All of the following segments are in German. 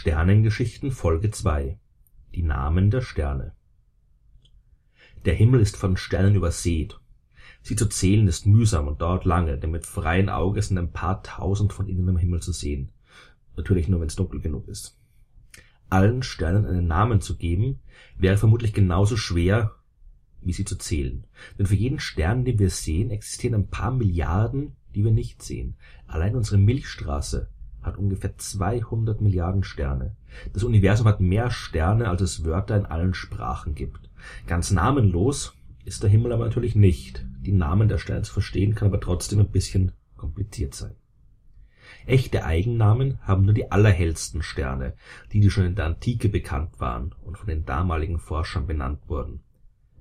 Sternengeschichten Folge 2 Die Namen der Sterne Der Himmel ist von Sternen übersät. Sie zu zählen ist mühsam und dauert lange, denn mit freien Augen sind ein paar tausend von ihnen am Himmel zu sehen. Natürlich nur, wenn es dunkel genug ist. Allen Sternen einen Namen zu geben, wäre vermutlich genauso schwer, wie sie zu zählen. Denn für jeden Stern, den wir sehen, existieren ein paar Milliarden, die wir nicht sehen. Allein unsere Milchstraße hat ungefähr 200 Milliarden Sterne. Das Universum hat mehr Sterne, als es Wörter in allen Sprachen gibt. Ganz namenlos ist der Himmel aber natürlich nicht. Die Namen der Sterne zu verstehen kann aber trotzdem ein bisschen kompliziert sein. Echte Eigennamen haben nur die allerhellsten Sterne, die, die schon in der Antike bekannt waren und von den damaligen Forschern benannt wurden.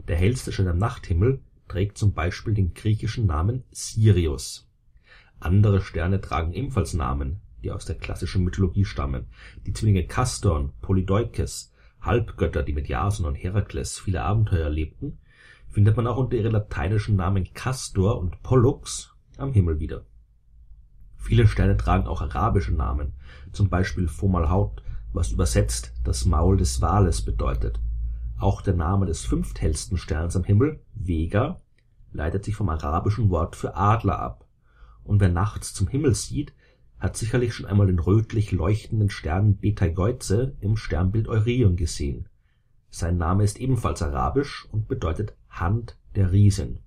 Der hellste Stern am Nachthimmel trägt zum Beispiel den griechischen Namen Sirius. Andere Sterne tragen ebenfalls Namen, die aus der klassischen Mythologie stammen. Die Zwillinge Kastor und Polydeukes, Halbgötter, die mit Jason und Herakles viele Abenteuer erlebten, findet man auch unter ihren lateinischen Namen Castor und Pollux am Himmel wieder. Viele Sterne tragen auch arabische Namen, zum Beispiel Fomalhaut, was übersetzt das Maul des Wales bedeutet. Auch der Name des fünfthellsten Sterns am Himmel, Vega, leitet sich vom arabischen Wort für Adler ab. Und wer nachts zum Himmel sieht, hat sicherlich schon einmal den rötlich leuchtenden Stern Betelgeuse im Sternbild Eurion gesehen. Sein Name ist ebenfalls arabisch und bedeutet Hand der Riesin.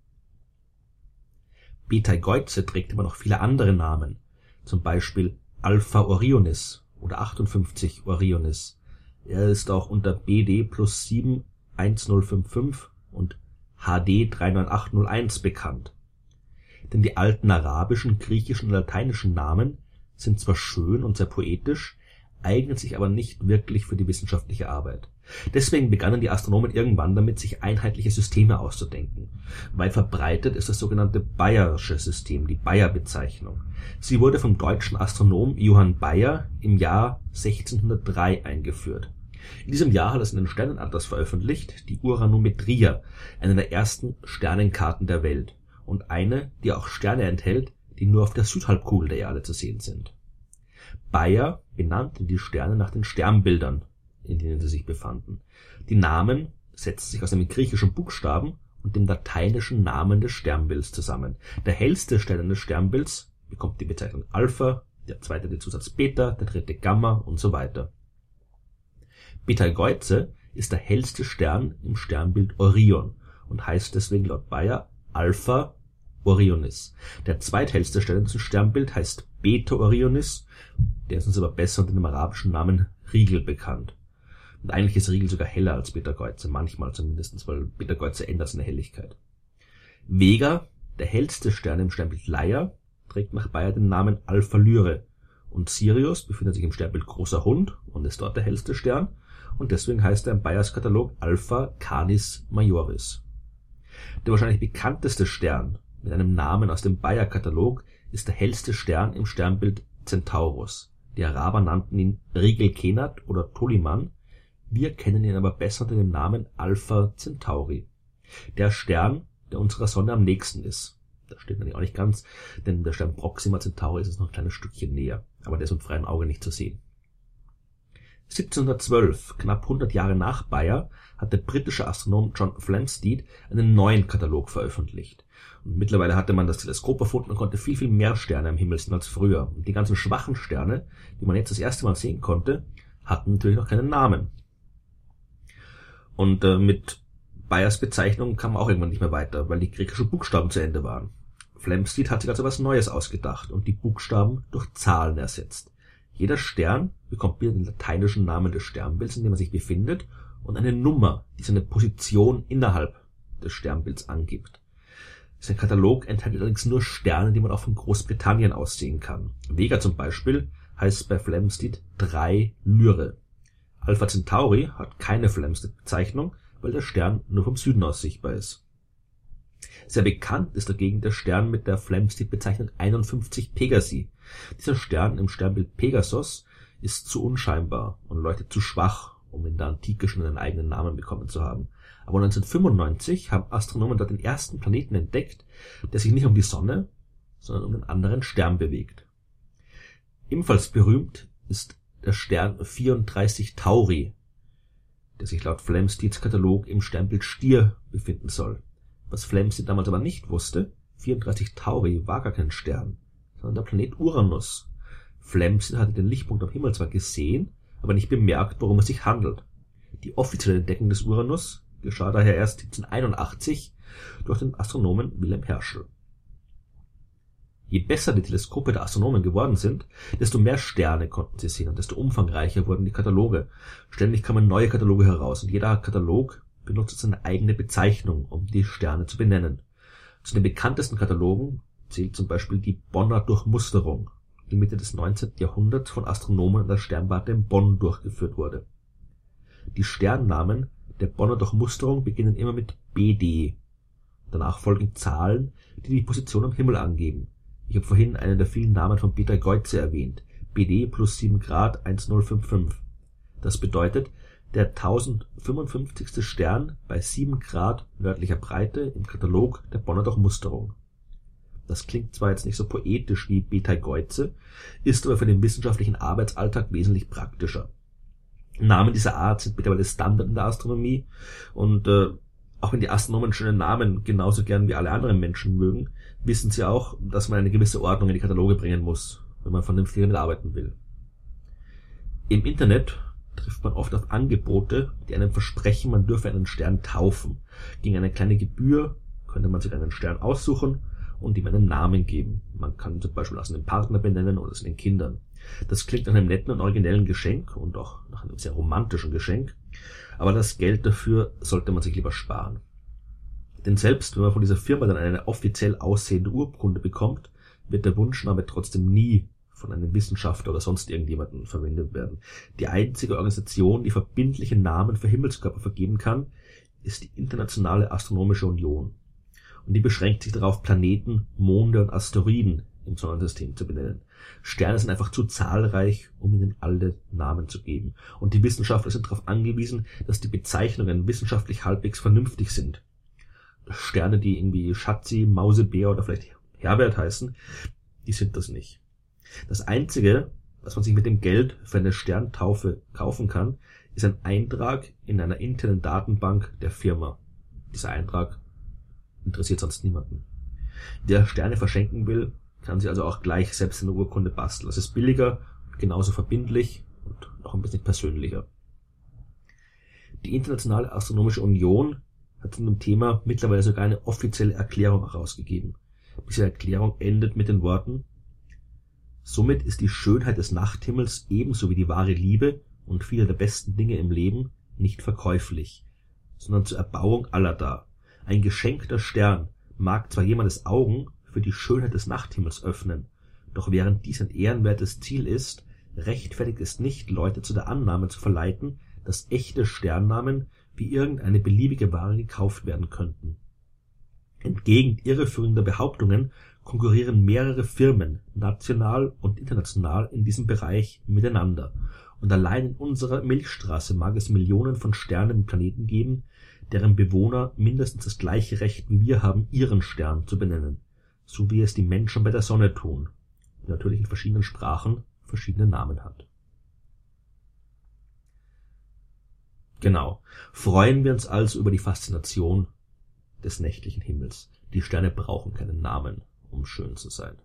Betelgeuse trägt immer noch viele andere Namen, zum Beispiel Alpha Orionis oder 58 Orionis. Er ist auch unter BD plus 7 1055 und HD 39801 bekannt. Denn die alten arabischen, griechischen und lateinischen Namen sind zwar schön und sehr poetisch, eignen sich aber nicht wirklich für die wissenschaftliche Arbeit. Deswegen begannen die Astronomen irgendwann damit, sich einheitliche Systeme auszudenken. Weit verbreitet ist das sogenannte Bayerische System, die Bayer-Bezeichnung. Sie wurde vom deutschen Astronom Johann Bayer im Jahr 1603 eingeführt. In diesem Jahr hat er seinen Sternenatlas veröffentlicht, die Uranometria, eine der ersten Sternenkarten der Welt und eine, die auch Sterne enthält, die nur auf der Südhalbkugel der Erde zu sehen sind. Bayer benannte die Sterne nach den Sternbildern, in denen sie sich befanden. Die Namen setzten sich aus einem griechischen Buchstaben und dem lateinischen Namen des Sternbilds zusammen. Der hellste Stern des Sternbilds bekommt die Bezeichnung Alpha, der zweite den Zusatz Beta, der dritte Gamma und so weiter. Betelgeuse ist der hellste Stern im Sternbild Orion und heißt deswegen laut Bayer Alpha Orionis. Der zweithellste Stern in diesem Sternbild heißt Beta Orionis, der ist uns aber besser unter dem arabischen Namen Rigel bekannt. Und eigentlich ist Rigel sogar heller als Betelgeuse, manchmal zumindest, weil Betelgeuse ändert seine Helligkeit. Vega, der hellste Stern im Sternbild Leier, trägt nach Bayer den Namen Alpha Lyrae und Sirius befindet sich im Sternbild Großer Hund und ist dort der hellste Stern und deswegen heißt er im Bayers Katalog Alpha Canis Majoris. Der wahrscheinlich bekannteste Stern mit einem Namen aus dem Bayer-Katalog ist der hellste Stern im Sternbild Centaurus. Die Araber nannten ihn Rigel Kenat oder Toliman, wir kennen ihn aber besser unter dem Namen Alpha Centauri. Der Stern, der unserer Sonne am nächsten ist. Das stimmt natürlich auch nicht ganz, denn der Stern Proxima Centauri ist noch ein kleines Stückchen näher, aber der ist mit freiem Auge nicht zu sehen. 1712, knapp 100 Jahre nach Bayer, hat der britische Astronom John Flamsteed einen neuen Katalog veröffentlicht. Mittlerweile hatte man das Teleskop erfunden und konnte viel, viel mehr Sterne am Himmel sehen als früher. Und die ganzen schwachen Sterne, die man jetzt das erste Mal sehen konnte, hatten natürlich noch keinen Namen. Und äh, mit Bayers Bezeichnung kam man auch irgendwann nicht mehr weiter, weil die griechischen Buchstaben zu Ende waren. Flamsteed hat sich also was Neues ausgedacht und die Buchstaben durch Zahlen ersetzt. Jeder Stern bekommt wieder den lateinischen Namen des Sternbilds, in dem er sich befindet, und eine Nummer, die seine Position innerhalb des Sternbilds angibt. Sein Katalog enthält allerdings nur Sterne, die man auch von Großbritannien aus sehen kann. Vega zum Beispiel heißt bei Flamsteed 3 Lyre. Alpha Centauri hat keine Flamsteed-Bezeichnung, weil der Stern nur vom Süden aus sichtbar ist. Sehr bekannt ist dagegen der Stern mit der Flamsteed-Bezeichnung 51 Pegasi. Dieser Stern im Sternbild Pegasus ist zu unscheinbar und leuchtet zu schwach, um in der Antike schon einen eigenen Namen bekommen zu haben. Aber 1995 haben Astronomen dort den ersten Planeten entdeckt, der sich nicht um die Sonne, sondern um einen anderen Stern bewegt. Ebenfalls berühmt ist der Stern 34 Tauri, der sich laut Flamsteeds Katalog im Sternbild Stier befinden soll. Was Flamsteed damals aber nicht wusste, 34 Tauri war gar kein Stern, sondern der Planet Uranus. Flamsteed hatte den Lichtpunkt am Himmel zwar gesehen, aber nicht bemerkt, worum es sich handelt. Die offizielle Entdeckung des Uranus geschah daher erst 1781 durch den Astronomen Wilhelm Herschel. Je besser die Teleskope der Astronomen geworden sind, desto mehr Sterne konnten sie sehen und desto umfangreicher wurden die Kataloge. Ständig kamen neue Kataloge heraus und jeder Katalog benutzte seine eigene Bezeichnung, um die Sterne zu benennen. Zu den bekanntesten Katalogen zählt zum Beispiel die Bonner Durchmusterung, die Mitte des 19. Jahrhunderts von Astronomen an der Sternwarte in Bonn durchgeführt wurde. Die Sternnamen der Bonner Durchmusterung beginnen immer mit BD. Danach folgen Zahlen, die die Position am Himmel angeben ich habe vorhin einen der vielen Namen von Peter Geuze erwähnt. BD plus 7 Grad 1055. Das bedeutet, der 1055. Stern bei 7 Grad nördlicher Breite im Katalog der Bonner Durchmusterung. Das klingt zwar jetzt nicht so poetisch wie Beta Geuze, ist aber für den wissenschaftlichen Arbeitsalltag wesentlich praktischer. Namen dieser Art sind mittlerweile Standard in der Astronomie und äh, auch wenn die Astronomen schöne Namen genauso gern wie alle anderen Menschen mögen, wissen sie auch, dass man eine gewisse Ordnung in die Kataloge bringen muss, wenn man vernünftig damit arbeiten will. Im Internet trifft man oft auf Angebote, die einem versprechen, man dürfe einen Stern taufen. Gegen eine kleine Gebühr könnte man sich einen Stern aussuchen und ihm einen Namen geben. Man kann zum Beispiel aus einem Partner benennen oder aus den Kindern. Das klingt nach einem netten und originellen Geschenk und auch nach einem sehr romantischen Geschenk, aber das Geld dafür sollte man sich lieber sparen. Denn selbst wenn man von dieser Firma dann eine offiziell aussehende Urkunde bekommt, wird der Wunschname trotzdem nie von einem Wissenschaftler oder sonst irgendjemanden verwendet werden. Die einzige Organisation, die verbindliche Namen für Himmelskörper vergeben kann, ist die Internationale Astronomische Union. Und die beschränkt sich darauf, Planeten, Monde und Asteroiden im Sonnensystem zu benennen. Sterne sind einfach zu zahlreich, um ihnen alle Namen zu geben. Und die Wissenschaftler sind darauf angewiesen, dass die Bezeichnungen wissenschaftlich halbwegs vernünftig sind. Sterne, die irgendwie Schatzi, Mausebär oder vielleicht Herbert heißen, die sind das nicht. Das einzige, was man sich mit dem Geld für eine Sterntaufe kaufen kann, ist ein Eintrag in einer internen Datenbank der Firma. Dieser Eintrag interessiert sonst niemanden. Wer Sterne verschenken will, kann sie also auch gleich selbst eine Urkunde basteln. Das ist billiger, genauso verbindlich und noch ein bisschen persönlicher. Die Internationale Astronomische Union hat zu dem Thema mittlerweile sogar eine offizielle Erklärung herausgegeben. Diese Erklärung endet mit den Worten Somit ist die Schönheit des Nachthimmels ebenso wie die wahre Liebe und viele der besten Dinge im Leben nicht verkäuflich, sondern zur Erbauung aller da. Ein geschenkter Stern mag zwar jemandes Augen für die Schönheit des Nachthimmels öffnen, doch während dies ein ehrenwertes Ziel ist, rechtfertigt es nicht, Leute zu der Annahme zu verleiten, dass echte Sternnamen wie irgendeine beliebige Ware gekauft werden könnten. Entgegen irreführender Behauptungen konkurrieren mehrere Firmen, national und international, in diesem Bereich miteinander, und allein in unserer Milchstraße mag es Millionen von Sternen im Planeten geben, deren Bewohner mindestens das gleiche Recht wie wir haben, ihren Stern zu benennen, so wie es die Menschen bei der Sonne tun, die natürlich in verschiedenen Sprachen verschiedene Namen hat Genau. Freuen wir uns also über die Faszination des nächtlichen Himmels. Die Sterne brauchen keinen Namen, um schön zu sein.